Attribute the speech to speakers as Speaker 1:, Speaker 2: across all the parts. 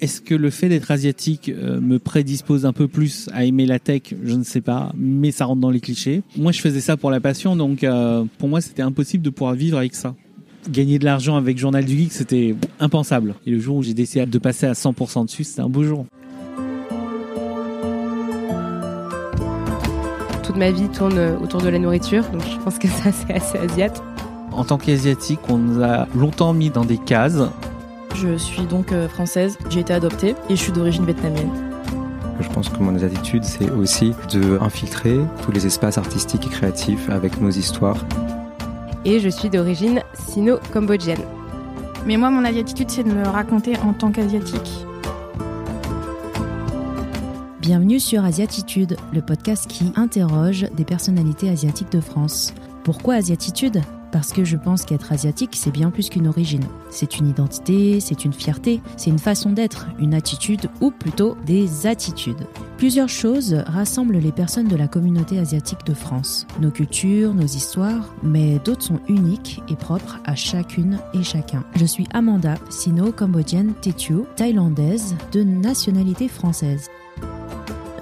Speaker 1: Est-ce que le fait d'être asiatique euh, me prédispose un peu plus à aimer la tech? Je ne sais pas, mais ça rentre dans les clichés. Moi, je faisais ça pour la passion, donc euh, pour moi, c'était impossible de pouvoir vivre avec ça. Gagner de l'argent avec Journal du Geek, c'était impensable. Et le jour où j'ai décidé de passer à 100% dessus, c'était un beau jour.
Speaker 2: Toute ma vie tourne autour de la nourriture, donc je pense que ça, c'est assez asiate.
Speaker 1: En tant qu'asiatique, on nous a longtemps mis dans des cases.
Speaker 3: Je suis donc euh, française, j'ai été adoptée et je suis d'origine vietnamienne.
Speaker 4: Je pense que mon attitude, c'est aussi de infiltrer tous les espaces artistiques et créatifs avec nos histoires.
Speaker 2: Et je suis d'origine sino-cambodgienne.
Speaker 5: Mais moi, mon attitude, c'est de me raconter en tant qu'asiatique.
Speaker 6: Bienvenue sur Asiatitude, le podcast qui interroge des personnalités asiatiques de France. Pourquoi Asiatitude? Parce que je pense qu'être asiatique, c'est bien plus qu'une origine. C'est une identité, c'est une fierté, c'est une façon d'être, une attitude ou plutôt des attitudes. Plusieurs choses rassemblent les personnes de la communauté asiatique de France. Nos cultures, nos histoires, mais d'autres sont uniques et propres à chacune et chacun. Je suis Amanda, sino-cambodgienne Tetio, thaïlandaise de nationalité française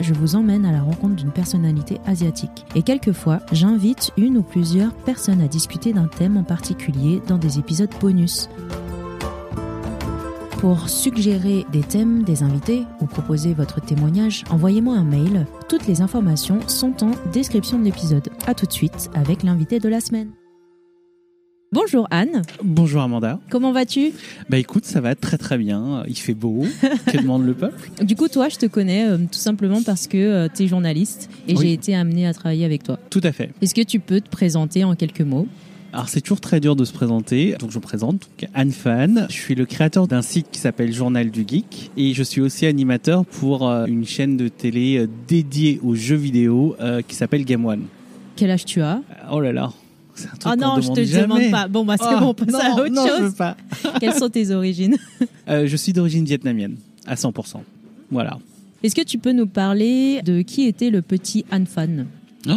Speaker 6: je vous emmène à la rencontre d'une personnalité asiatique. Et quelquefois, j'invite une ou plusieurs personnes à discuter d'un thème en particulier dans des épisodes bonus. Pour suggérer des thèmes, des invités ou proposer votre témoignage, envoyez-moi un mail. Toutes les informations sont en description de l'épisode. A tout de suite avec l'invité de la semaine. Bonjour Anne.
Speaker 1: Bonjour Amanda.
Speaker 6: Comment vas-tu?
Speaker 1: Bah écoute, ça va très très bien. Il fait beau. que demande le peuple?
Speaker 6: Du coup, toi, je te connais euh, tout simplement parce que euh, tu es journaliste et j'ai été amenée à travailler avec toi.
Speaker 1: Tout à fait.
Speaker 6: Est-ce que tu peux te présenter en quelques mots?
Speaker 1: Alors c'est toujours très dur de se présenter, donc je me présente, donc Anne Fan. Je suis le créateur d'un site qui s'appelle Journal du Geek et je suis aussi animateur pour euh, une chaîne de télé dédiée aux jeux vidéo qui s'appelle Game One.
Speaker 6: Quel âge tu as?
Speaker 1: Oh là là,
Speaker 6: ah non, je te demande pas. Bon, bah c'est oh, bon, on passe à autre
Speaker 1: non,
Speaker 6: chose.
Speaker 1: Je veux pas.
Speaker 6: Quelles sont tes origines?
Speaker 1: Euh, Je suis d'origine vietnamienne, à 100%. Voilà.
Speaker 6: Est-ce que tu peux nous parler de qui était le petit Han Fan?
Speaker 1: Oh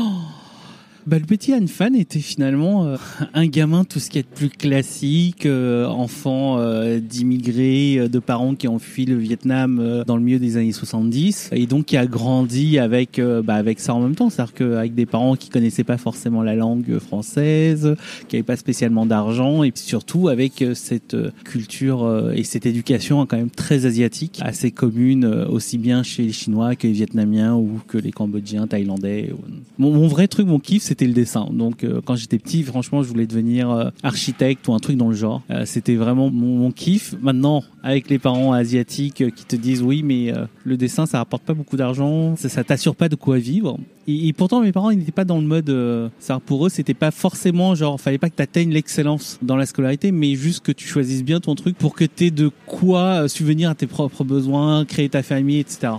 Speaker 1: bah, le petit Han Fan était finalement euh, un gamin, tout ce qui est plus classique, euh, enfant euh, d'immigrés, de parents qui ont fui le Vietnam dans le milieu des années 70, et donc qui a grandi avec bah, avec ça en même temps, c'est-à-dire qu'avec des parents qui connaissaient pas forcément la langue française, qui n'avaient pas spécialement d'argent, et surtout avec cette culture et cette éducation quand même très asiatique, assez commune aussi bien chez les Chinois que les Vietnamiens ou que les Cambodgiens, Thaïlandais. Mon, mon vrai truc, mon kiff, c'est le dessin. Donc euh, quand j'étais petit, franchement, je voulais devenir euh, architecte ou un truc dans le genre. Euh, c'était vraiment mon, kiff. Maintenant, avec les parents asiatiques qui te disent oui, mais le dessin, ça rapporte pas beaucoup d'argent, ça, t'assure pas de quoi vivre. Et, pourtant, mes parents, ils n'étaient pas dans le mode. ça pour eux, c'était pas forcément genre, fallait pas que tu atteignes l'excellence dans la scolarité, mais juste que tu choisisses bien ton truc pour que tu aies de quoi subvenir à tes propres besoins, créer ta famille, etc.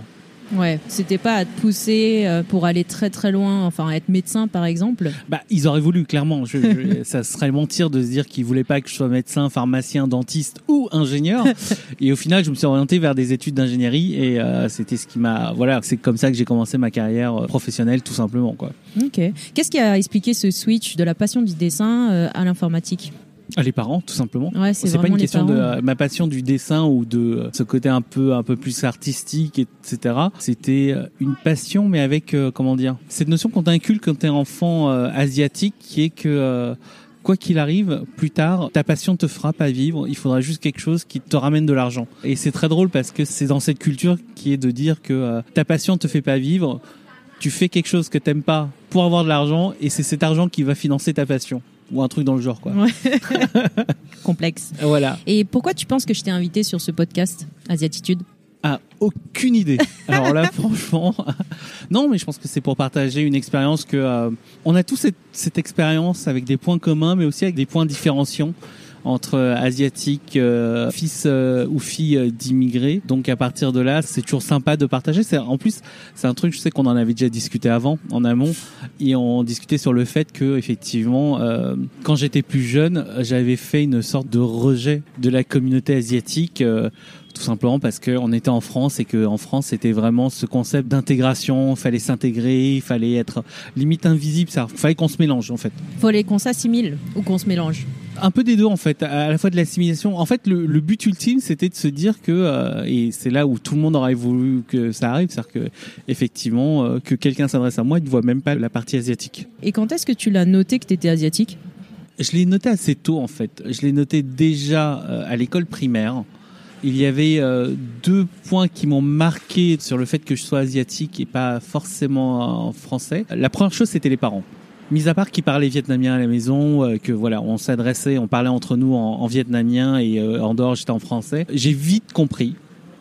Speaker 6: Ouais, c'était pas à te pousser euh, pour aller très très loin, enfin être médecin par exemple.
Speaker 1: Bah, ils auraient voulu clairement. Je, ça serait mentir de se dire qu'ils voulaient pas que je sois médecin, pharmacien, dentiste ou ingénieur. et au final, je me suis orienté vers des études d'ingénierie et euh, c'était ce qui m'a. Voilà, c'est comme ça que j'ai commencé ma carrière euh, professionnelle, tout simplement quoi.
Speaker 6: Ok. Qu'est-ce qui a expliqué ce switch de la passion du dessin à l'informatique?
Speaker 1: Ah, les parents, tout simplement.
Speaker 6: Ouais, c'est
Speaker 1: pas une question
Speaker 6: de
Speaker 1: euh, ma passion du dessin ou de euh, ce côté un peu un peu plus artistique, etc. C'était euh, une passion, mais avec comment dire cette notion qu'on t'inculque quand t'es enfant asiatique, qui est que quoi qu'il arrive, plus tard, ta passion te fera pas vivre. Il faudra juste quelque chose qui te ramène de l'argent. Et c'est très drôle parce que c'est dans cette culture qui est de dire que ta passion te fait pas vivre. Tu fais quelque chose que t'aimes pas pour avoir de l'argent et c'est cet argent qui va financer ta passion ou un truc dans le genre quoi.
Speaker 6: Complexe.
Speaker 1: Voilà.
Speaker 6: Et pourquoi tu penses que je t'ai invité sur ce podcast Asiatitude?
Speaker 1: Ah, aucune idée. Alors là, franchement, non, mais je pense que c'est pour partager une expérience que euh, on a tous cette, cette expérience avec des points communs, mais aussi avec des points différenciants entre asiatiques, euh, fils euh, ou filles euh, d'immigrés. Donc à partir de là, c'est toujours sympa de partager. C'est en plus, c'est un truc, je sais qu'on en avait déjà discuté avant, en amont, et on discutait sur le fait que effectivement, quand j'étais plus jeune, j'avais fait une sorte de rejet de la communauté asiatique tout simplement parce qu'on était en France et qu'en France c'était vraiment ce concept d'intégration, fallait s'intégrer, il fallait être limite invisible, ça fallait qu'on se mélange en fait.
Speaker 6: Fallait qu'on s'assimile ou qu'on se mélange.
Speaker 1: Un peu des deux en fait, à la fois de l'assimilation. En fait, le, le but ultime, c'était de se dire que, euh, et c'est là où tout le monde aurait voulu que ça arrive, c'est-à-dire que effectivement, euh, que quelqu'un s'adresse à moi, il ne voit même pas la partie asiatique.
Speaker 6: Et quand est-ce que tu l'as noté que tu étais asiatique?
Speaker 1: Je l'ai noté assez tôt en fait. Je l'ai noté déjà euh, à l'école primaire. Il y avait euh, deux points qui m'ont marqué sur le fait que je sois asiatique et pas forcément en français. La première chose, c'était les parents. Mis à part qu'ils parlaient vietnamien à la maison, euh, que voilà, on s'adressait, on parlait entre nous en, en vietnamien et euh, en dehors j'étais en français. J'ai vite compris,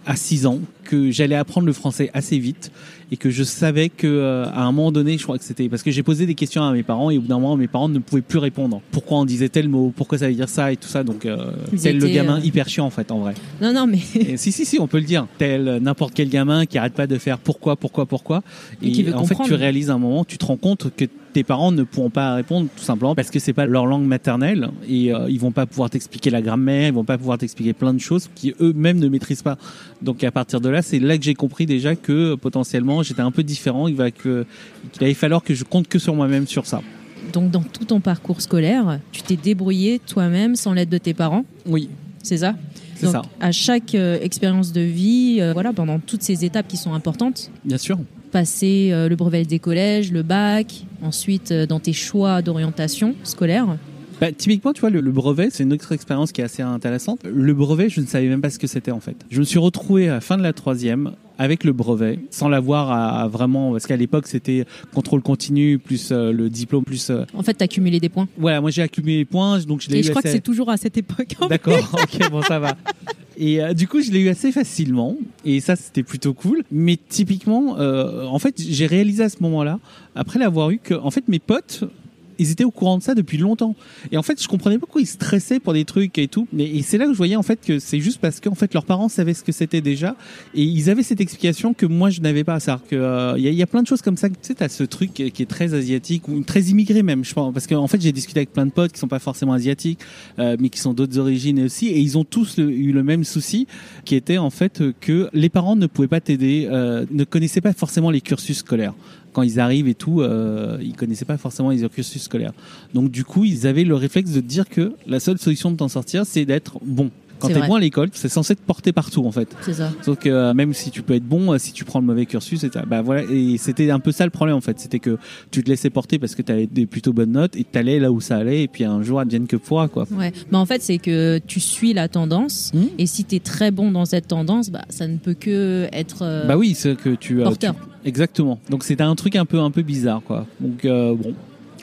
Speaker 1: à 6 ans, que j'allais apprendre le français assez vite et que je savais que euh, à un moment donné, je crois que c'était parce que j'ai posé des questions à mes parents et au bout d'un moment, mes parents ne pouvaient plus répondre. Pourquoi on disait tel mot? Pourquoi ça veut dire ça? Et tout ça Donc, euh, tel le gamin
Speaker 6: euh,
Speaker 1: hyper chiant en fait, en vrai.
Speaker 6: Non, non, mais
Speaker 1: Et si, si, si, on peut le dire. Tel euh, n'importe quel gamin qui arrête pas de faire pourquoi, pourquoi, pourquoi.
Speaker 6: Et qui veut
Speaker 1: en fait, tu réalises à un moment, tu te rends compte que tes parents ne pourront pas répondre tout simplement parce que c'est pas leur langue maternelle et euh, ils vont pas pouvoir t'expliquer la grammaire, ils vont pas pouvoir t'expliquer plein de choses qui eux-mêmes ne maîtrisent pas. Donc à partir de là, c'est là que j'ai compris déjà que euh, potentiellement j'étais un peu différent. Il va que qu'il allait falloir que je compte que sur moi-même sur ça.
Speaker 6: donc dans tout ton parcours scolaire, tu t'es débrouillé toi-même sans l'aide de tes parents,
Speaker 1: Oui,
Speaker 6: c'est ça?
Speaker 1: C'est
Speaker 6: Donc,
Speaker 1: ça.
Speaker 6: À chaque euh, expérience de vie, euh, voilà, pendant toutes ces étapes qui sont importantes,
Speaker 1: Bien sûr.
Speaker 6: passer euh, le brevet des collèges, le bac, ensuite dans tes choix d'orientation scolaire.
Speaker 1: Bah, typiquement, tu vois, le, le brevet, c'est une autre expérience qui est assez intéressante. Le brevet, je ne savais même pas ce que c'était en fait. Je me suis retrouvé à la fin de la troisième avec le brevet, sans l'avoir à, à vraiment, parce qu'à l'époque c'était contrôle continu plus euh, le diplôme plus. euh,
Speaker 6: En fait, t'as cumulé des points.
Speaker 1: voilà, moi j'ai accumulé les points, donc je l'ai
Speaker 2: Et
Speaker 1: eu
Speaker 2: je crois que c'est toujours à cette époque. en fait.
Speaker 1: D'accord, ok, bon, ça va. Et euh, du coup, je l'ai eu assez facilement. Et ça, c'était plutôt cool. Mais typiquement, euh, en fait, j'ai réalisé à ce moment-là, après l'avoir eu, que en fait, mes potes, ils étaient au courant de ça depuis longtemps. Et en fait, je comprenais pas pourquoi ils stressaient pour des trucs et tout. Mais, c'est là que je voyais en fait que c'est juste parce qu'en fait, leurs parents savaient ce que c'était déjà. Et ils avaient cette explication que moi, je n'avais pas. C'est-à-dire que euh, il y, a- y a plein de choses comme ça. Tu sais, t'as ce truc qui est très asiatique ou très immigré même, je pense. Parce qu'en fait, j'ai discuté avec plein de potes qui sont pas forcément asiatiques euh, mais qui sont d'autres origines aussi, et ils ont tous eu le même souci, qui était en fait euh, que les parents ne pouvaient pas t'aider, euh, ne connaissaient pas forcément les cursus scolaires. Quand ils arrivent et tout, euh, ils connaissaient pas forcément les cursus scolaires. Donc du coup, ils avaient le réflexe de dire que la seule solution de t'en sortir, c'est d'être bon. Quand t'es bon à l'école, c'est censé te porter partout en fait.
Speaker 6: C'est ça.
Speaker 1: Sauf que euh, même si tu peux être bon, euh, si tu prends le mauvais cursus, et bah voilà, et c'était un peu ça le problème en fait, c'était que tu te laissais porter parce que tu avais des plutôt bonnes notes et t'allais là où ça allait, et puis un jour advienne que pourra quoi.
Speaker 6: Ouais. Mais en fait, c'est que tu suis la tendance.
Speaker 1: Hmm.
Speaker 6: Et si tu es très bon dans cette tendance, bah, ça ne peut que être euh,
Speaker 1: Bah oui, c'est que tu, euh,
Speaker 6: porteur.
Speaker 1: tu- exactement. Donc c'était un truc un peu un peu bizarre quoi. Donc euh, bon,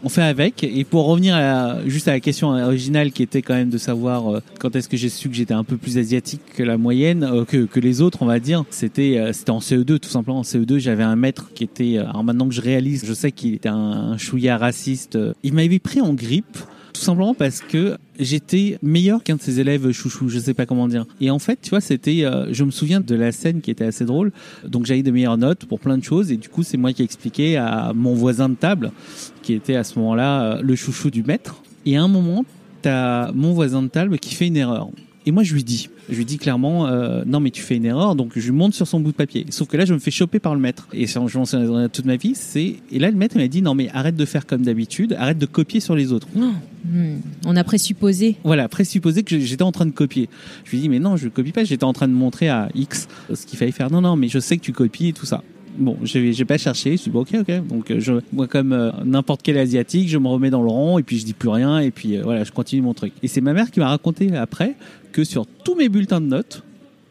Speaker 1: on fait avec. Et pour revenir à juste à la question originale qui était quand même de savoir euh, quand est-ce que j'ai su que j'étais un peu plus asiatique que la moyenne, euh, que, les autres, on va dire. C'était euh, en CE2 tout simplement. En CE2, j'avais un maître qui était. euh, alors maintenant que je réalise, je sais qu'il était un, un chouïa raciste. Il m'avait pris en grippe. Tout simplement parce que j'étais meilleur qu'un de ses élèves chouchou, je sais pas comment dire. Et en fait, tu vois, c'était, euh, je me souviens de la scène qui était assez drôle. Donc j'avais de meilleures notes pour plein de choses et du coup, c'est moi qui ai expliqué à mon voisin de table, qui était à ce moment-là euh, le chouchou du maître. Et à un moment, t'as mon voisin de table qui fait une erreur. Et moi, je lui dis, je lui dis clairement, euh, non, mais tu fais une erreur. Donc, je lui monte sur son bout de papier. Sauf que là, je me fais choper par le maître. Et ça, je m'en souviendrai toute ma vie. C'est et là, le maître il m'a dit, non, mais arrête de faire comme d'habitude, arrête de copier sur les autres.
Speaker 6: Oh, hmm. On a présupposé.
Speaker 1: Voilà, présupposer que j'étais en train de copier. Je lui dis, mais non, je copie pas, j'étais en train de montrer à X ce qu'il fallait faire. Non, non, mais je sais que tu copies et tout ça. Bon, j'ai pas cherché, je suis bon, ok, ok. Donc, euh, moi, comme euh, n'importe quel asiatique, je me remets dans le rang et puis je dis plus rien et puis euh, voilà, je continue mon truc. Et c'est ma mère qui m'a raconté après que sur tous mes bulletins de notes,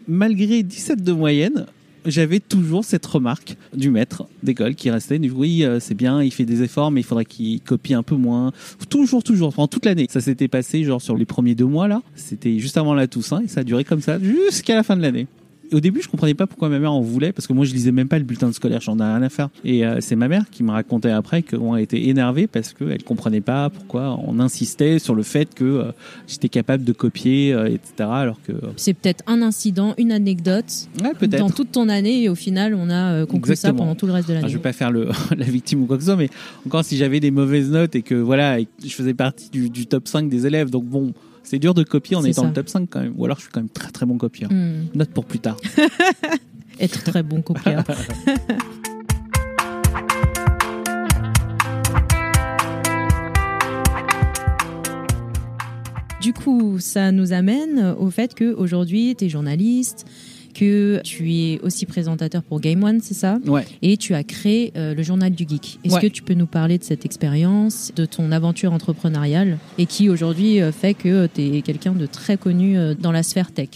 Speaker 1: malgré 17 de moyenne, j'avais toujours cette remarque du maître d'école qui restait. Oui, c'est bien, il fait des efforts, mais il faudrait qu'il copie un peu moins. Toujours, toujours, pendant toute l'année. Ça s'était passé genre sur les premiers deux mois là. C'était juste avant la Toussaint et ça a duré comme ça jusqu'à la fin de l'année. Au début, je comprenais pas pourquoi ma mère en voulait, parce que moi, je lisais même pas le bulletin de scolaire, j'en ai rien à faire. Et euh, c'est ma mère qui me racontait après qu'on était énervée parce qu'elle comprenait pas pourquoi on insistait sur le fait que euh, j'étais capable de copier, euh, etc. Alors que,
Speaker 6: C'est peut-être un incident, une anecdote
Speaker 1: ouais,
Speaker 6: dans toute ton année et au final, on a conclu ça pendant tout le reste de l'année.
Speaker 1: je vais pas faire le, la victime ou quoi que ce soit, mais encore si j'avais des mauvaises notes et que voilà, et que je faisais partie du, du top 5 des élèves, donc bon, c'est dur de copier en étant
Speaker 6: ça.
Speaker 1: le top 5 quand même. Ou alors je suis quand même très très bon copieur.
Speaker 6: Hmm.
Speaker 1: Note pour plus tard.
Speaker 6: Être très bon copieur. coup, ça nous amène au fait qu'aujourd'hui, tu es journaliste, que tu es aussi présentateur pour Game One, c'est ça?
Speaker 1: Ouais.
Speaker 6: Et tu as créé euh, le journal du geek. Est-ce
Speaker 1: Ouais.
Speaker 6: que tu peux nous parler de cette expérience, de ton aventure entrepreneuriale et qui aujourd'hui euh, fait que tu es quelqu'un de très connu euh, dans la sphère tech?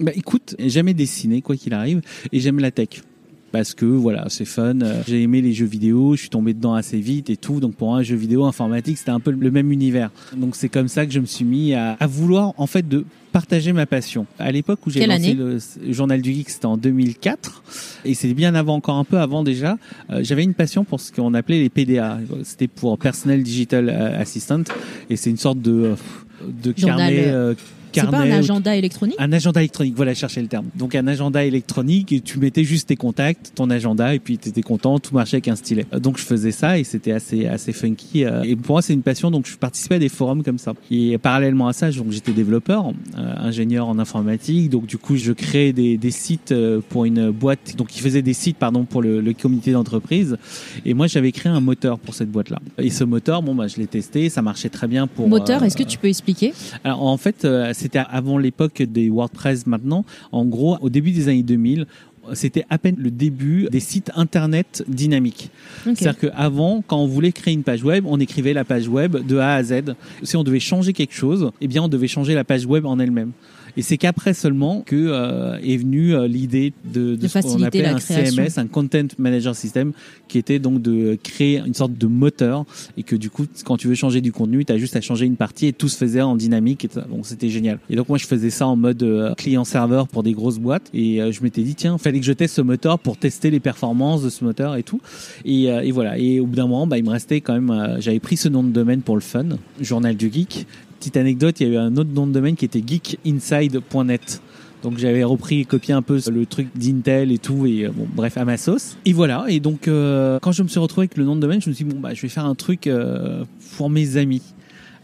Speaker 1: Bah écoute, jamais dessiné quoi qu'il arrive et j'aime la tech. Parce que voilà, c'est fun. Euh, J'ai aimé les jeux vidéo, je suis tombé dedans assez vite et tout. Donc pour un jeu vidéo informatique, c'était un peu le même univers. Donc c'est comme ça que je me suis mis à, à vouloir en fait de partager ma passion. À l'époque où j'ai lancé le, journal du geek, c'était en 2004 et c'est bien avant, encore un peu avant déjà. euh, J'avais une passion pour ce qu'on appelait les PDA. C'était pour Personnel Digital euh, Assistant et c'est une sorte de de
Speaker 6: Journal,
Speaker 1: carnet.
Speaker 6: euh, C'est pas un agenda électronique
Speaker 1: un agenda électronique, voilà, chercher le terme. Donc un agenda électronique et tu mettais juste tes contacts, ton agenda et puis tu étais content, tout marchait avec un stylet. Donc je faisais ça et c'était assez assez funky. euh, Et pour moi c'est une passion donc je participais à des forums comme ça. Et parallèlement à ça, donc j'étais développeur, euh, ingénieur en informatique. Donc du coup je créais des, des sites euh, pour une boîte, donc qui faisait des sites pardon pour le, le comité d'entreprise. Et moi j'avais créé un moteur pour cette boîte là. Et ce moteur, bon bah je l'ai testé, ça marchait très bien pour.
Speaker 6: Moteur,
Speaker 1: euh,
Speaker 6: est-ce que tu peux expliquer?
Speaker 1: Alors en fait, euh, c'était avant l'époque des WordPress maintenant. En gros, au début des années 2000, c'était à peine le début des sites internet dynamiques. C'est-à-dire qu'avant, quand on voulait créer une page web, on écrivait la page web de A à Z. Si on devait changer quelque chose, eh bien, on devait changer la page web en elle-même. Et c'est qu'après seulement que euh, est venue euh, l'idée de, de,
Speaker 6: De
Speaker 1: ce qu'on appelait
Speaker 6: la
Speaker 1: un
Speaker 6: création.
Speaker 1: CMS, un Content Manager System, qui était donc de créer une sorte de moteur et que du coup, quand tu veux changer du contenu, tu as juste à changer une partie et tout se faisait en dynamique. Et donc c'était génial. Et donc moi, je faisais ça en mode euh, client-serveur pour des grosses boîtes et je m'étais dit tiens, fallait que je teste ce moteur pour tester les performances de ce moteur et tout. Et, et voilà. Et au bout d'un moment, bah, il me restait quand même. J'avais pris ce nom de domaine pour le fun, Journal du Geek. Petite anecdote, il y a eu un autre nom de domaine qui était geekinside.net. Donc j'avais repris et copié un peu le truc d'Intel et tout et euh, bon bref à ma sauce. Et voilà et donc euh, quand je me suis retrouvé avec le nom de domaine, je me suis dit bon bah je vais faire un truc euh, pour mes amis.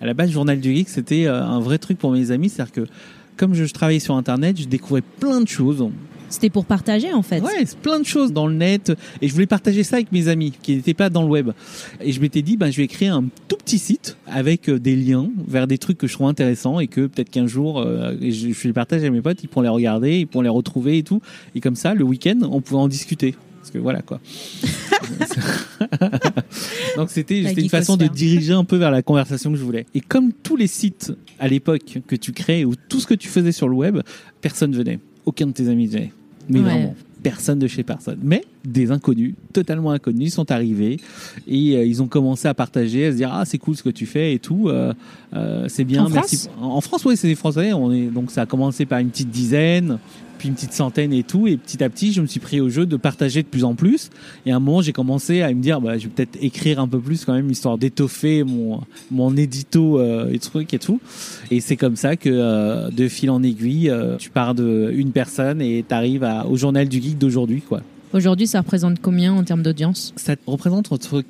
Speaker 1: À la base, Journal du Geek, c'était un vrai truc pour mes amis, c'est-à-dire que comme je travaillais sur internet, je découvrais plein de choses.
Speaker 6: C'était pour partager en fait.
Speaker 1: Ouais, c'est plein de choses dans le net. Et je voulais partager ça avec mes amis qui n'étaient pas dans le web. Et je m'étais dit, ben, je vais créer un tout petit site avec euh, des liens vers des trucs que je trouve intéressants et que peut-être qu'un jour, euh, je, je les partage à mes potes, ils pourront les regarder, ils pourront les retrouver et tout. Et comme ça, le week-end, on pouvait en discuter. Parce que voilà quoi. Donc c'était c'était une façon de diriger un peu vers la conversation que je voulais. Et comme tous les sites à l'époque que tu crées ou tout ce que tu faisais sur le web, personne venait. Aucun de tes amis. Mais
Speaker 6: Ouais.
Speaker 1: vraiment, personne de chez personne. Mais des inconnus, totalement inconnus, sont arrivés et euh, ils ont commencé à partager, à se dire ah c'est cool ce que tu fais et tout, euh, euh, c'est bien.
Speaker 6: En
Speaker 1: merci.
Speaker 6: France
Speaker 1: En, en France, oui, c'est des Français. On est donc ça a commencé par une petite dizaine, puis une petite centaine et tout, et petit à petit, je me suis pris au jeu de partager de plus en plus. Et à un moment, j'ai commencé à me dire bah je vais peut-être écrire un peu plus quand même histoire d'étoffer mon mon édito euh, et trucs et tout. Et c'est comme ça que euh, de fil en aiguille, euh, tu pars de une personne et t'arrives au journal du geek d'aujourd'hui quoi.
Speaker 6: Aujourd'hui, ça représente combien en termes d'audience?
Speaker 1: Ça représente entre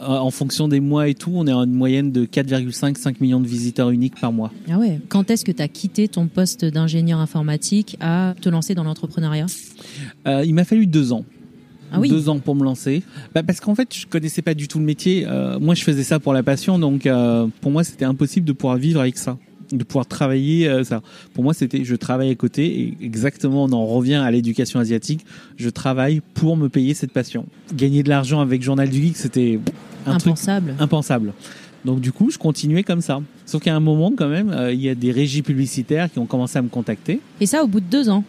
Speaker 1: en fonction des mois et tout, on est à une moyenne de 4,5-5 millions de visiteurs uniques par mois.
Speaker 6: Ah ouais. Quand est-ce que tu as quitté ton poste d'ingénieur informatique à te lancer dans l'entrepreneuriat?
Speaker 1: Euh, il m'a fallu deux ans.
Speaker 6: Ah oui.
Speaker 1: Deux ans pour me lancer. Bah, parce qu'en fait, je connaissais pas du tout le métier. Euh, moi, je faisais ça pour la passion, donc euh, pour moi, c'était impossible de pouvoir vivre avec ça, de pouvoir travailler euh, ça. Pour moi, c'était je travaille à côté et exactement, on en revient à l'éducation asiatique. Je travaille pour me payer cette passion. Gagner de l'argent avec Journal du Geek, c'était truc
Speaker 6: Impensable.
Speaker 1: impensable. Donc du coup, je continuais comme ça. Sauf qu'à un moment, quand même, euh, il y a des régies publicitaires qui ont commencé à me contacter.
Speaker 6: Et ça au bout de deux ans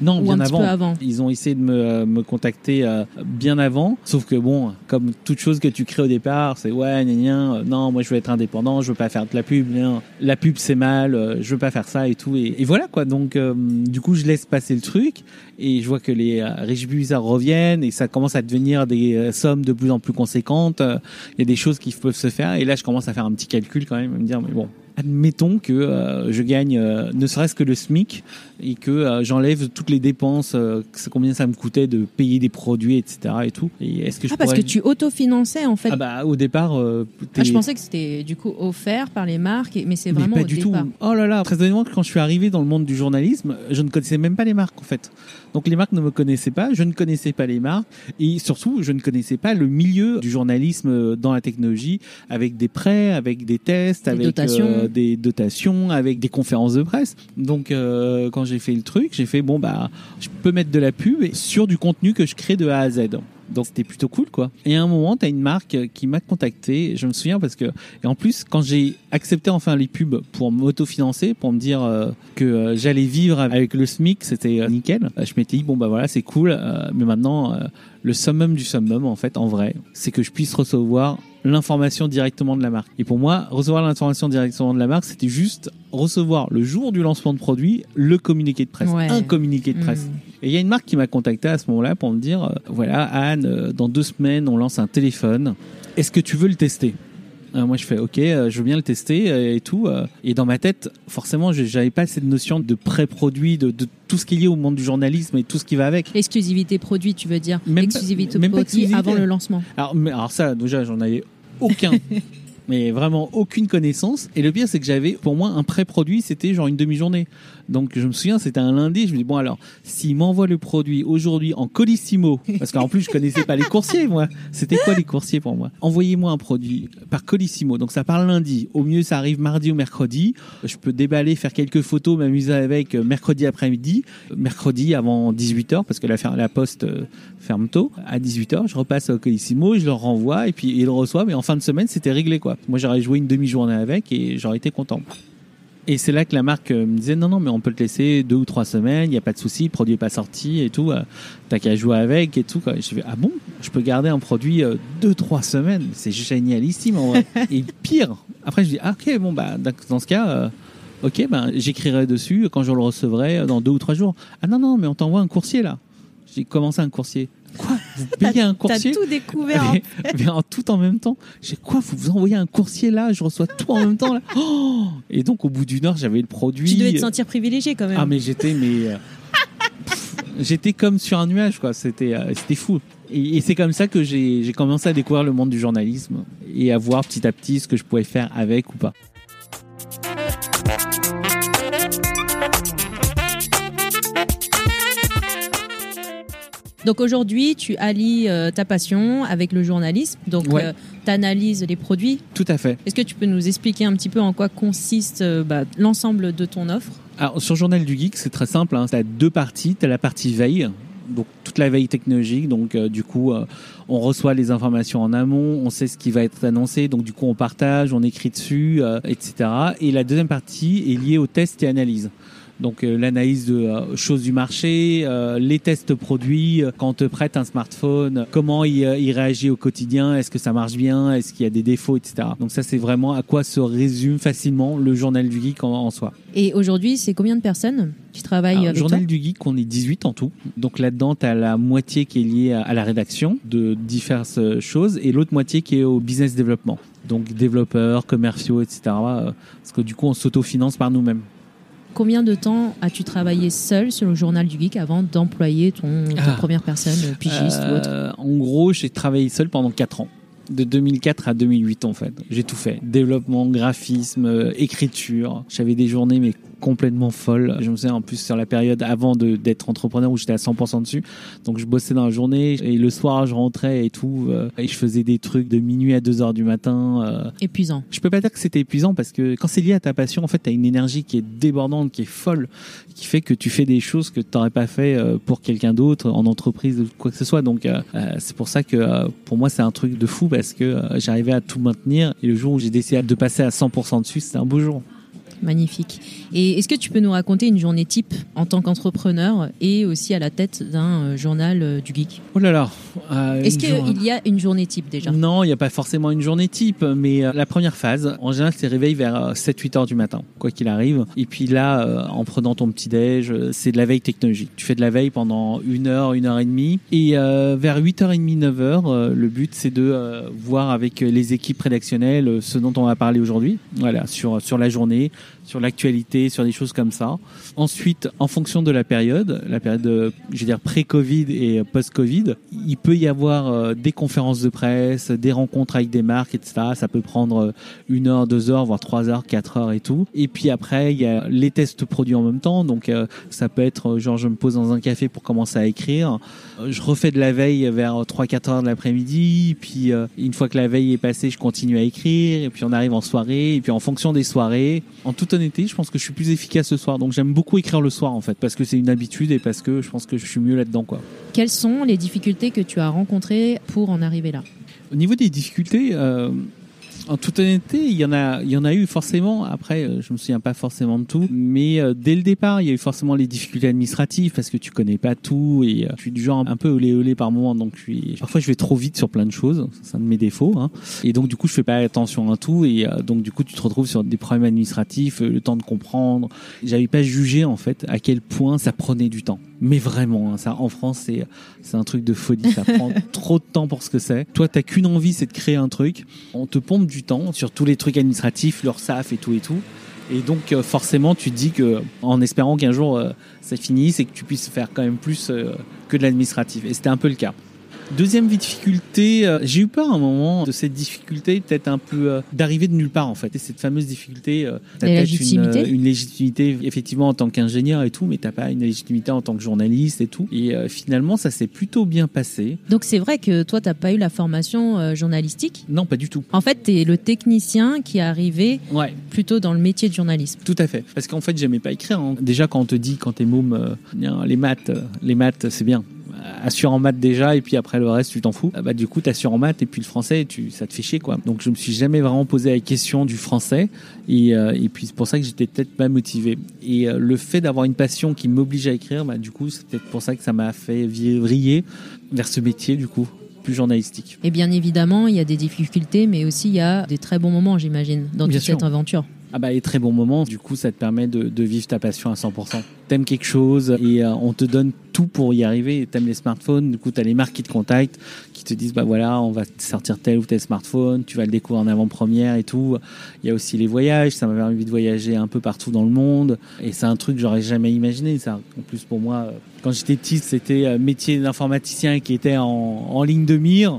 Speaker 1: Non,
Speaker 6: Ou
Speaker 1: bien
Speaker 6: un petit
Speaker 1: avant.
Speaker 6: peu avant.
Speaker 1: Ils ont essayé de me, euh, me contacter euh, bien avant. Sauf que bon, comme toute chose que tu crées au départ, c'est ouais, gna, gna, euh, non, moi je veux être indépendant, je veux pas faire de la pub, gna, la pub c'est mal, euh, je veux pas faire ça et tout. Et, et voilà quoi. Donc euh, du coup, je laisse passer le truc et je vois que les euh, régies publicitaires reviennent et ça commence à devenir des euh, sommes de plus en plus conséquentes. Euh, Il y a des choses qui peuvent se faire et là, je commence à faire un petit calcul quand même, à me dire mais bon. Admettons que euh, je gagne euh, ne serait-ce que le SMIC et que euh, j'enlève toutes les dépenses, combien ça me coûtait de payer des produits, etc. et tout. Et est-ce que je
Speaker 6: Ah, parce
Speaker 1: pourrais-
Speaker 6: que tu autofinançais en fait.
Speaker 1: Ah bah au départ,
Speaker 6: Ah, je pensais que c'était du coup offert par les marques, mais c'est
Speaker 1: mais
Speaker 6: vraiment
Speaker 1: pas
Speaker 6: au
Speaker 1: du
Speaker 6: départ.
Speaker 1: tout. Oh là là, très honnêtement, quand je suis arrivé dans le monde du journalisme, je ne connaissais même pas les marques en fait. Donc les marques ne me connaissaient pas, je ne connaissais pas les marques et surtout je ne connaissais pas le milieu du journalisme dans la technologie avec des prêts, avec des tests,
Speaker 6: Des
Speaker 1: avec
Speaker 6: dotations.
Speaker 1: euh, des dotations, avec des conférences de presse. Donc euh, quand j'ai fait le truc, j'ai fait bon bah je peux mettre de la pub sur du contenu que je crée de A à Z. Donc c'était plutôt cool quoi. Et à un moment, tu as une marque qui m'a contacté, je me souviens parce que et en plus quand j'ai accepté enfin les pubs pour m'autofinancer pour me dire euh, que euh, j'allais vivre avec le SMIC, c'était euh, nickel. je m'étais dit bon bah voilà, c'est cool mais maintenant le summum du summum en fait en vrai, c'est que je puisse recevoir l'information directement de la marque. Et pour moi, recevoir l'information directement de la marque, c'était juste recevoir le jour du lancement de produit le communiqué de presse,
Speaker 6: Ouais.
Speaker 1: un communiqué de presse.
Speaker 6: Mm.
Speaker 1: Et il y a une marque qui m'a contacté à ce moment-là pour me dire, euh, voilà Anne, euh, dans deux semaines, on lance un téléphone. Est-ce que tu veux le tester? Moi, je fais, ok, euh, je veux bien le tester euh, et tout. euh. Et dans ma tête, forcément, je j'avais pas cette notion de pré-produit, de, de tout ce qui est lié au monde du journalisme et tout ce qui va avec.
Speaker 6: L'exclusivité produit, tu veux dire
Speaker 1: Même pas-
Speaker 6: L'exclusivité
Speaker 1: même pas
Speaker 6: produit
Speaker 1: exclusivité.
Speaker 6: avant le lancement.
Speaker 1: Alors, mais, alors ça, déjà, j'en avais aucun. mais vraiment aucune connaissance. Et le pire, c'est que j'avais, pour moi, un pré-produit, c'était genre une demi-journée. Donc, je me souviens, c'était un lundi. Je me dis, bon, alors, s'il m'envoie le produit aujourd'hui en colissimo, parce qu'en plus, je connaissais pas les coursiers, moi. C'était quoi les coursiers pour moi? Envoyez-moi un produit par colissimo. Donc, ça part lundi. Au mieux, ça arrive mardi ou mercredi. Je peux déballer, faire quelques photos, m'amuser avec euh, mercredi après-midi, mercredi avant 18h, parce que la, la poste euh, ferme tôt. À 18h, je repasse au colissimo, je le renvoie, et puis ils le reçoivent. Et en fin de semaine, c'était réglé, quoi. Moi, j'aurais joué une demi-journée avec et j'aurais été content. Et c'est là que la marque euh, me disait non, non, mais on peut te laisser deux ou trois semaines, il n'y a pas de souci, le produit n'est pas sorti et tout, euh, t'as qu'à jouer avec et tout. Quoi. Et je fais ah bon, je peux garder un produit euh, deux, trois semaines, c'est génialissime en vrai. et pire, après je dis ah, ok, bon, bah, dans ce cas, euh, ok, ben, j'écrirai dessus quand je le recevrai dans deux ou trois jours. Ah non, non, mais on t'envoie un coursier là. J'ai commencé un coursier? Quoi? Vous payez un
Speaker 6: T'as
Speaker 1: coursier
Speaker 6: tout découvert.
Speaker 1: mais, mais en tout en même temps. J'ai quoi Vous vous envoyez un coursier là, je reçois tout en même temps là. Oh et donc au bout d'une heure, j'avais le produit.
Speaker 6: Tu devais te sentir privilégié quand même.
Speaker 1: Ah mais j'étais mais euh, j'étais comme sur un nuage quoi. C'était euh, c'était fou. Et, et c'est comme ça que j'ai j'ai commencé à découvrir le monde du journalisme et à voir petit à petit ce que je pouvais faire avec ou pas.
Speaker 6: Donc aujourd'hui, tu allies euh, ta passion avec le journalisme. Donc
Speaker 1: Ouais.
Speaker 6: tu analyses les produits.
Speaker 1: Tout à fait.
Speaker 6: Est-ce que tu peux nous expliquer un petit peu en quoi consiste euh, bah, l'ensemble de ton offre?
Speaker 1: Alors, sur Journal du Geek, c'est très simple. Hein. Tu as deux parties. Tu as la partie veille, donc toute la veille technologique. Donc, euh, du coup, euh, on reçoit les informations en amont, on sait ce qui va être annoncé. Donc, du coup, on partage, on écrit dessus, euh, etc. Et la deuxième partie est liée aux tests et analyses. Donc euh, l'analyse de euh, choses du marché, euh, les tests produits, euh, quand on te prête un smartphone, comment il, il réagit au quotidien, est-ce que ça marche bien, est-ce qu'il y a des défauts, etc. Donc ça c'est vraiment à quoi se résume facilement le journal du geek en- en soi.
Speaker 6: Et aujourd'hui, c'est combien de personnes qui travaillent
Speaker 1: Alors,
Speaker 6: avec
Speaker 1: journal
Speaker 6: toi?
Speaker 1: du geek, on est 18 en tout. Donc là-dedans, tu as la moitié qui est liée à, la rédaction de diverses choses et l'autre moitié qui est au business développement. Donc développeurs, commerciaux, etc. Parce que du coup, on s'autofinance par nous-mêmes.
Speaker 6: Combien de temps as-tu travaillé seul sur le journal du geek avant d'employer ton ta
Speaker 1: Ah.
Speaker 6: première personne, euh, pigiste ou autre
Speaker 1: Euh, En gros, j'ai travaillé seul pendant 4 ans. De 2004 à 2008 en fait. J'ai tout fait. Développement, graphisme, euh, écriture. J'avais des journées mais complètement folles. Je me souviens en plus sur la période avant de- d'être entrepreneur où j'étais à 100% dessus. Donc je bossais dans la journée et le soir je rentrais et tout. euh, et je faisais des trucs de minuit à 2 heures du matin. euh,
Speaker 6: Épuisant.
Speaker 1: je peux pas dire que c'était épuisant parce que quand c'est lié à ta passion, en fait, tu as une énergie qui est débordante, qui est folle, qui fait que tu fais des choses que tu n'aurais pas fait euh, pour quelqu'un d'autre en entreprise ou quoi que ce soit. Donc, euh, c'est pour ça que pour moi, c'est un truc de fou parce que j'arrivais à tout maintenir. Et le jour où j'ai décidé de passer à 100% dessus, c'était un beau jour.
Speaker 6: Magnifique. Et est-ce que tu peux nous raconter une journée type en tant qu'entrepreneur et aussi à la tête d'un euh, journal euh, du geek?
Speaker 1: Oh là là. euh,
Speaker 6: Est-ce
Speaker 1: jour-
Speaker 6: qu'il y a une journée type déjà?
Speaker 1: Non, il n'y a pas forcément une journée type, mais la première phase, en général, c'est réveil vers 7-8 heures du matin, quoi qu'il arrive. Et puis là, en prenant ton petit-déj, c'est de la veille technologique. Tu fais de la veille pendant une heure, une heure et demie. Et euh, vers 8h30, 9h, euh, le but, c'est de euh, voir avec les équipes rédactionnelles ce dont on va parler aujourd'hui, voilà, sur, sur la journée, sur l'actualité, sur des choses comme ça. Ensuite, en fonction de la période, la période, euh, je veux dire pré-Covid et post-Covid, il peut y avoir euh, des conférences de presse, des rencontres avec des marques, etc. Ça peut prendre euh, une heure, deux heures, voire trois heures, quatre heures et tout. Et puis après, il y a les tests produits en même temps. Donc ça peut être genre je me pose dans un café pour commencer à écrire. Je refais de la veille vers 3-4 heures de l'après-midi. Puis une fois que la veille est passée, je continue à écrire. Et puis on arrive en soirée. Et puis en fonction des soirées, en toute honnêteté, je pense que je suis plus efficace ce soir. Donc j'aime beaucoup écrire le soir en fait, parce que c'est une habitude et parce que je pense que je suis mieux là-dedans. quoi.
Speaker 6: Quelles sont les difficultés que tu as rencontrées pour en arriver là?
Speaker 1: Au niveau des difficultés, euh, en toute honnêteté, il y en a, il y en a eu forcément. Après, euh, je me souviens pas forcément de tout, mais euh, dès le départ, il y a eu forcément les difficultés administratives parce que tu connais pas tout et euh, je suis du genre un peu olé olé par moment, donc je suis, parfois je vais trop vite sur plein de choses. C'est un de mes défauts, hein. Et donc du coup, je fais pas attention à tout et donc du coup, tu te retrouves sur des problèmes administratifs, le temps de comprendre. J'avais pas jugé en fait à quel point ça prenait du temps mais vraiment, hein, ça en France c'est c'est un truc de folie. Ça prend trop de temps pour ce que c'est. Toi, t'as qu'une envie, c'est de créer un truc. On te pompe du temps sur tous les trucs administratifs, leur SAF et tout et tout. Et donc euh, forcément, tu te dis que en espérant qu'un jour euh, ça finisse et que tu puisses faire quand même plus euh, que de l'administratif. Et c'était un peu le cas. Deuxième difficulté, euh, j'ai eu peur à un moment de cette difficulté, peut-être un peu euh, d'arriver de nulle part en fait. Et cette fameuse difficulté, euh,
Speaker 6: t'as peut-être
Speaker 1: une, une, légitimité effectivement en tant qu'ingénieur et tout, mais t'as pas une légitimité en tant que journaliste et tout. Et finalement, ça s'est plutôt bien passé.
Speaker 6: Donc c'est vrai que toi, t'as pas eu la formation journalistique?
Speaker 1: Non, pas du tout.
Speaker 6: En fait, t'es le technicien qui est arrivé
Speaker 1: ouais.
Speaker 6: plutôt dans le métier de journalisme.
Speaker 1: Tout à fait. Parce qu'en fait, j'aimais pas écrire. Hein. Déjà, quand on te dit quand t'es môme, les maths, les maths, c'est bien assure en maths déjà et puis après le reste tu t'en fous bah du coup t'assures en maths et puis le français tu ça te fait chier quoi donc je me suis jamais vraiment posé la question du français et, euh, et puis c'est pour ça que j'étais peut-être pas motivé et euh, le fait d'avoir une passion qui m'oblige à écrire bah du coup c'est peut-être pour ça que ça m'a fait vriller vers ce métier du coup plus journalistique.
Speaker 6: Et bien évidemment, il y a des difficultés, mais aussi il y a des très bons moments, j'imagine, dans toute cette aventure.
Speaker 1: Ah bah, et très bons moments, du coup, ça te permet de, vivre ta passion à 100%. T'aimes quelque chose et euh, on te donne tout pour y arriver. T'aimes les smartphones, du coup, t'as les marques qui te contactent, qui te disent, bah voilà, on va sortir tel ou tel smartphone, tu vas le découvrir en avant-première et tout. Il y a aussi les voyages, ça m'a permis de voyager un peu partout dans le monde. Et c'est un truc que j'aurais jamais imaginé. En plus, pour moi, euh, quand j'étais petit, c'était euh, métier d'informaticien qui était en ligne de mire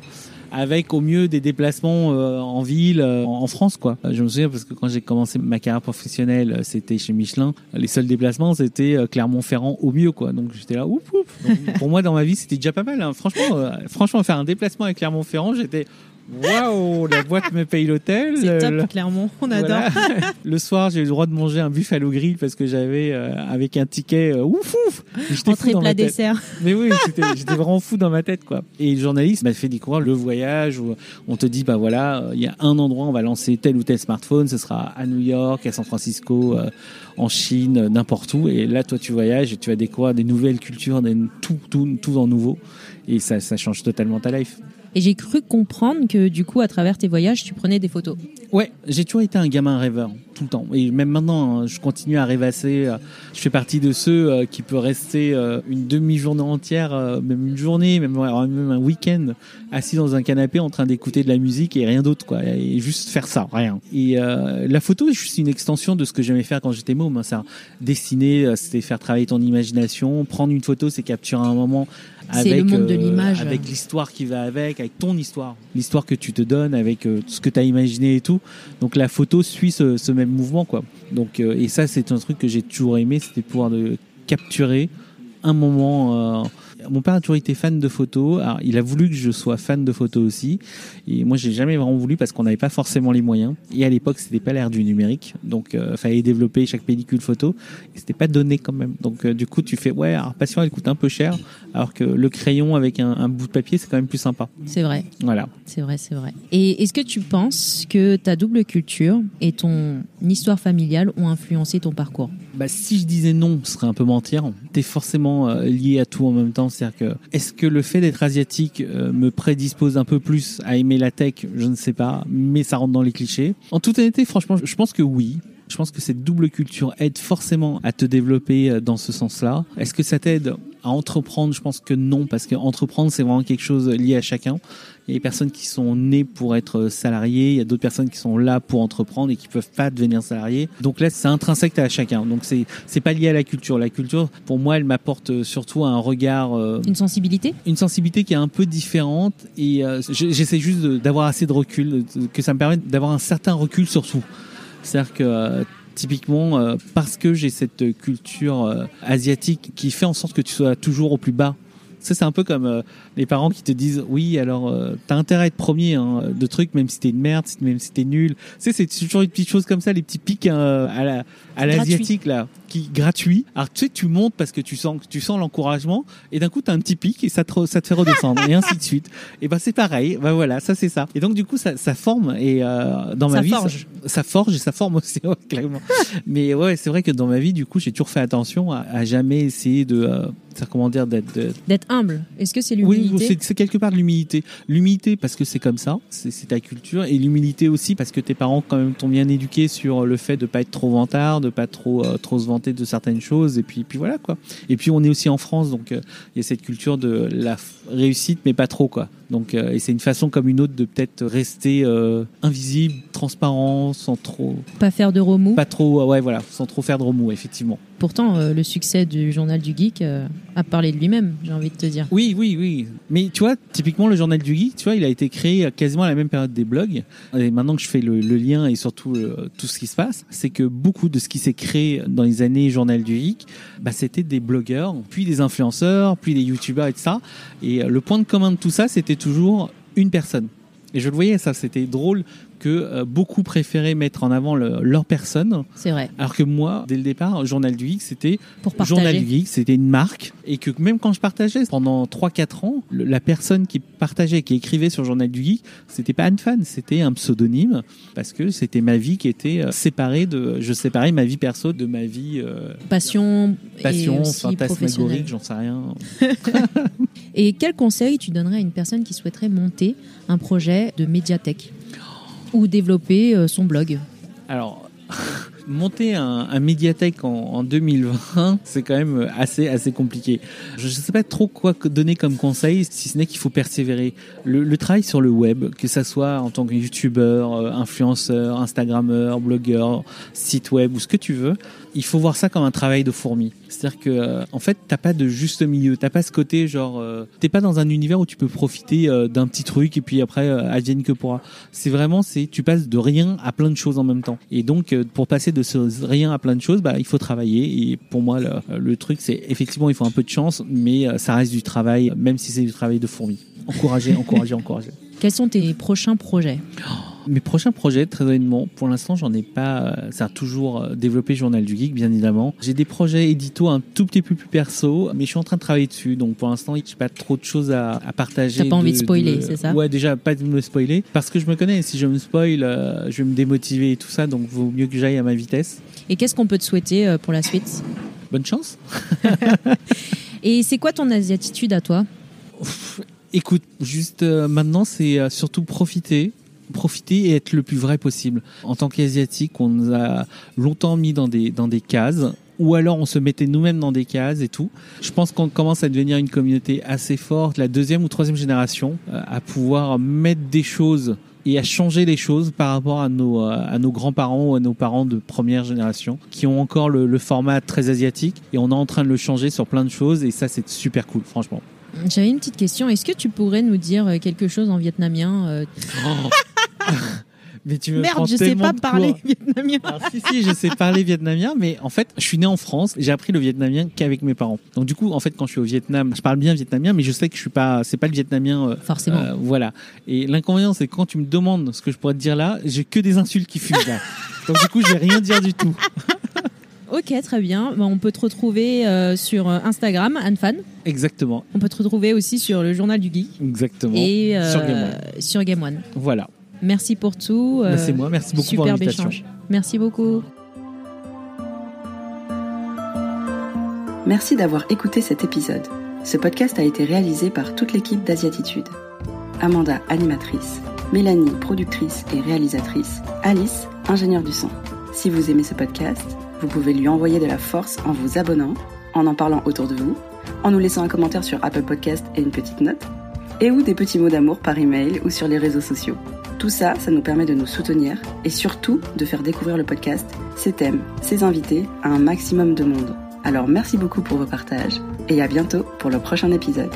Speaker 1: avec au mieux des déplacements euh, en ville, euh, en France, quoi. Je me souviens parce que quand j'ai commencé ma carrière professionnelle, euh, c'était chez Michelin. Les seuls déplacements, c'était Clermont-Ferrand au mieux, quoi. Donc j'étais là, ouf, ouf. pour moi, dans ma vie, c'était déjà pas mal. Hein. Franchement, franchement, faire un déplacement avec Clermont-Ferrand, j'étais Waouh, la boîte me paye l'hôtel.
Speaker 6: C'est top, clairement, on adore.
Speaker 1: le soir, j'ai eu le droit de manger un buffalo grill parce que j'avais euh, avec un ticket euh, ouf ouf.
Speaker 6: Entrée plat dessert.
Speaker 1: Mais oui, j'étais vraiment fou dans ma tête quoi. Et le journaliste m'a fait découvrir le voyage où on te dit bah voilà, il y a un endroit on va lancer tel ou tel smartphone, ce sera à New York, à San Francisco, euh, en Chine, n'importe où. Et là, toi, tu voyages et tu vas découvrir des nouvelles cultures, tout tout tout en nouveau. Et ça, ça change totalement ta life.
Speaker 6: Et j'ai cru comprendre que du coup, à travers tes voyages, tu prenais des photos.
Speaker 1: Ouais, j'ai toujours été un gamin rêveur tout le temps. Et même maintenant, hein, je continue à rêvasser. Euh, je fais partie de ceux euh, qui peuvent rester euh, une demi-journée entière, même une journée, même, un week-end, assis dans un canapé en train d'écouter de la musique et rien d'autre, quoi. Et juste faire ça, rien. Et la photo est juste une extension de ce que j'aimais faire quand j'étais môme. Hein. Ça, dessiner, c'était faire travailler ton imagination. Prendre une photo, c'est capturer un moment
Speaker 6: avec
Speaker 1: l'histoire qui va avec, avec ton histoire, l'histoire que tu te donnes, avec ce que tu as imaginé et tout. Donc la photo suit ce, même mouvement, quoi. Donc euh, et ça, c'est un truc que j'ai toujours aimé, c'était pouvoir de capturer un moment. Mon père a toujours été fan de photos. Alors, il a voulu que je sois fan de photos aussi. Et moi, j'ai jamais vraiment voulu parce qu'on n'avait pas forcément les moyens. Et à l'époque, c'était pas l'ère du numérique. Donc, il euh, fallait développer chaque pellicule photo. Et c'était pas donné quand même. Donc, euh, du coup, tu fais, ouais, alors, passion, elle coûte un peu cher. Alors que le crayon avec un, bout de papier, c'est quand même plus sympa.
Speaker 6: C'est vrai.
Speaker 1: Voilà.
Speaker 6: C'est vrai, c'est vrai. Et est-ce que tu penses que ta double culture et ton histoire familiale ont influencé ton parcours?
Speaker 1: Bah, Si je disais non, ce serait un peu mentir. T'es forcément euh, lié à tout en même temps c'est-à-dire que est-ce que le fait d'être asiatique euh, me prédispose un peu plus à aimer la tech? Je ne sais pas, mais ça rentre dans les clichés. En toute honnêteté, franchement, je pense que oui. Je pense que cette double culture aide forcément à te développer euh, dans ce sens-là. Est-ce que ça t'aide? À entreprendre, je pense que non, parce que entreprendre, c'est vraiment quelque chose lié à chacun. Il y a des personnes qui sont nées pour être salariées, il y a d'autres personnes qui sont là pour entreprendre et qui peuvent pas devenir salariés. Donc là, c'est intrinsèque à chacun. Donc c'est c'est pas lié à la culture. La culture, pour moi, elle m'apporte surtout un regard, euh,
Speaker 6: Une sensibilité?
Speaker 1: une sensibilité qui est un peu différente et euh, j'essaie juste d'avoir assez de recul, que ça me permette d'avoir un certain recul sur tout. C'est-à-dire que euh, typiquement, euh, parce que j'ai cette culture euh, asiatique qui fait en sorte que tu sois toujours au plus bas. Ça, c'est un peu comme euh, les parents qui te disent oui, alors euh, t'as intérêt à être premier hein, de trucs, même si t'es une merde, même si t'es nul. Tu sais, c'est toujours une petite chose comme ça, les petits pics euh, à la à l'asiatique là, qui gratuit. Alors tu sais, tu montes parce que tu sens tu sens l'encouragement, et d'un coup t'as un petit pic et ça te ça te fait redescendre et ainsi de suite. Et ben c'est pareil, ben voilà, ça c'est ça. Et donc du coup ça ça forme et euh, dans ma
Speaker 6: Ça
Speaker 1: vie
Speaker 6: forge.
Speaker 1: Ça, ça forge et ça forme aussi ouais, clairement. Mais ouais, c'est vrai que dans ma vie du coup j'ai toujours fait attention à, à jamais essayer de euh, comment dire d'être de-
Speaker 6: D'être humble. Est-ce que c'est
Speaker 1: oui,
Speaker 6: l'humilité
Speaker 1: c'est quelque part de l'humilité. L'humilité parce que c'est comme ça, c'est ta culture, et l'humilité aussi parce que tes parents quand même t'ont bien éduqué sur le fait de pas être trop vantard, de pas trop euh, trop se vanter de certaines choses, et puis puis voilà quoi. Et puis on est aussi en France, donc euh, il y a cette culture de la réussite, mais pas trop quoi. Donc euh, et c'est une façon comme une autre de peut-être rester euh, invisible, transparent, sans trop,
Speaker 6: Pas faire de remous.
Speaker 1: pas trop, ouais voilà, sans trop faire de remous effectivement.
Speaker 6: Pourtant, euh, le succès du journal du geek a parlé de lui-même, j'ai envie de te dire.
Speaker 1: Oui, oui, oui. Mais tu vois, typiquement, le journal du geek, tu vois, il a été créé quasiment à la même période des blogs. Et maintenant que je fais le, le lien et surtout euh, tout ce qui se passe, c'est que beaucoup de ce qui s'est créé dans les années journal du geek, bah, c'était des blogueurs, puis des influenceurs, puis des youtubeurs et tout ça. Et le point de commun de tout ça, c'était toujours une personne. Et je le voyais, ça, c'était drôle que euh, beaucoup préféraient mettre en avant le- leur personne,
Speaker 6: C'est vrai.
Speaker 1: alors que moi, dès le départ, Journal du Geek, c'était Journal du Geek, c'était une marque et que même quand je partageais pendant 3-4 ans, le- la personne qui partageait, qui écrivait sur Journal du Geek, c'était pas Anne Fan, c'était un pseudonyme parce que c'était ma vie qui était euh, séparée de, je séparais ma vie perso de ma vie euh,
Speaker 6: Passion,
Speaker 1: passion, fantasmagorique, j'en sais rien.
Speaker 6: Et quel conseil tu donnerais à une personne qui souhaiterait monter un projet de médiathèque ou développer euh, son blog?
Speaker 1: monter un, un médiathèque en, en 2020, c'est quand même assez assez compliqué. Je ne sais pas trop quoi donner comme conseil, si ce n'est qu'il faut persévérer. Le, travail sur le web, que ça soit en tant que youtubeur, euh, influenceur, instagrammeur, blogueur, site web ou ce que tu veux, il faut voir ça comme un travail de fourmi. C'est-à-dire que euh, en fait, t'as pas de juste milieu, t'as pas ce côté genre, euh, t'es pas dans un univers où tu peux profiter euh, d'un petit truc et puis après euh, advienne que pourra. C'est vraiment, c'est tu passes de rien à plein de choses en même temps. Et donc, pour passer de ce rien à plein de choses, bah il faut travailler. Et pour moi, le, truc, c'est effectivement, il faut un peu de chance, mais euh, ça reste du travail, même si c'est du travail de fourmi. Encourager, encourager, encourager.
Speaker 6: Quels sont tes prochains projets
Speaker 1: Mes prochains projets, très honnêtement, pour l'instant, j'en ai pas. euh, Ça a toujours euh, développé Journal du Geek, bien évidemment. J'ai des projets édito un tout petit peu plus perso, mais je suis en train de travailler dessus. Donc pour l'instant, j'ai pas trop de choses à, à partager.
Speaker 6: T'as pas envie de spoiler, c'est ça
Speaker 1: Ouais, déjà pas de me spoiler, parce que je me connais. Si je me spoil, euh, je vais me démotiver et tout ça. Donc vaut mieux que j'aille à ma vitesse.
Speaker 6: Et qu'est-ce qu'on peut te souhaiter pour la suite
Speaker 1: Bonne chance.
Speaker 6: Et c'est quoi ton asiatitude à toi?
Speaker 1: Écoute, juste euh, maintenant, c'est euh, surtout profiter. Profiter et être le plus vrai possible. En tant qu'asiatique, on nous a longtemps mis dans des, dans des cases, ou alors on se mettait nous-mêmes dans des cases et tout. Je pense qu'on commence à devenir une communauté assez forte, la deuxième ou troisième génération, euh, à pouvoir mettre des choses et à changer les choses par rapport à nos, à nos grands-parents ou à nos parents de première génération, qui ont encore le, le format très asiatique, et on est en train de le changer sur plein de choses, et ça c'est super cool, franchement.
Speaker 6: J'avais une petite question. Est-ce que tu pourrais nous dire euh, quelque chose en vietnamien euh,
Speaker 1: Mais tu me
Speaker 6: Merde, je sais pas parler vietnamien.
Speaker 1: Alors, si, si, je sais parler vietnamien, mais en fait, je suis né en France, j'ai appris le vietnamien qu'avec mes parents. Donc, du coup, en fait, quand je suis au Vietnam, je parle bien vietnamien, mais je sais que je suis pas, c'est pas le vietnamien. euh,
Speaker 6: Forcément.
Speaker 1: euh, voilà. Et l'inconvénient, c'est que quand tu me demandes ce que je pourrais te dire là, j'ai que des insultes qui fusent là. Donc, du coup, je vais rien dire du tout.
Speaker 6: Ok, très bien. Bon, on peut te retrouver euh, sur euh, Instagram, AnneFan.
Speaker 1: Exactement.
Speaker 6: On peut te retrouver aussi sur le journal du geek
Speaker 1: Exactement.
Speaker 6: et euh,
Speaker 1: Sur Game One.
Speaker 6: sur Game One.
Speaker 1: Voilà.
Speaker 6: Merci pour tout.
Speaker 1: Bah, c'est moi. Merci beaucoup pour l'invitation.
Speaker 6: échange. Merci beaucoup.
Speaker 7: Merci d'avoir écouté cet épisode. Ce podcast a été réalisé par toute l'équipe d'Asiatitude. Amanda, animatrice, Mélanie, productrice et réalisatrice, Alice, ingénieure du son. Si vous aimez ce podcast, vous pouvez lui envoyer de la force en vous abonnant, en en parlant autour de vous en nous laissant un commentaire sur Apple Podcast et une petite note, et ou des petits mots d'amour par email ou sur les réseaux sociaux. Tout ça, ça nous permet de nous soutenir et surtout de faire découvrir le podcast, ses thèmes, ses invités à un maximum de monde. Alors merci beaucoup pour vos partages et à bientôt pour le prochain épisode.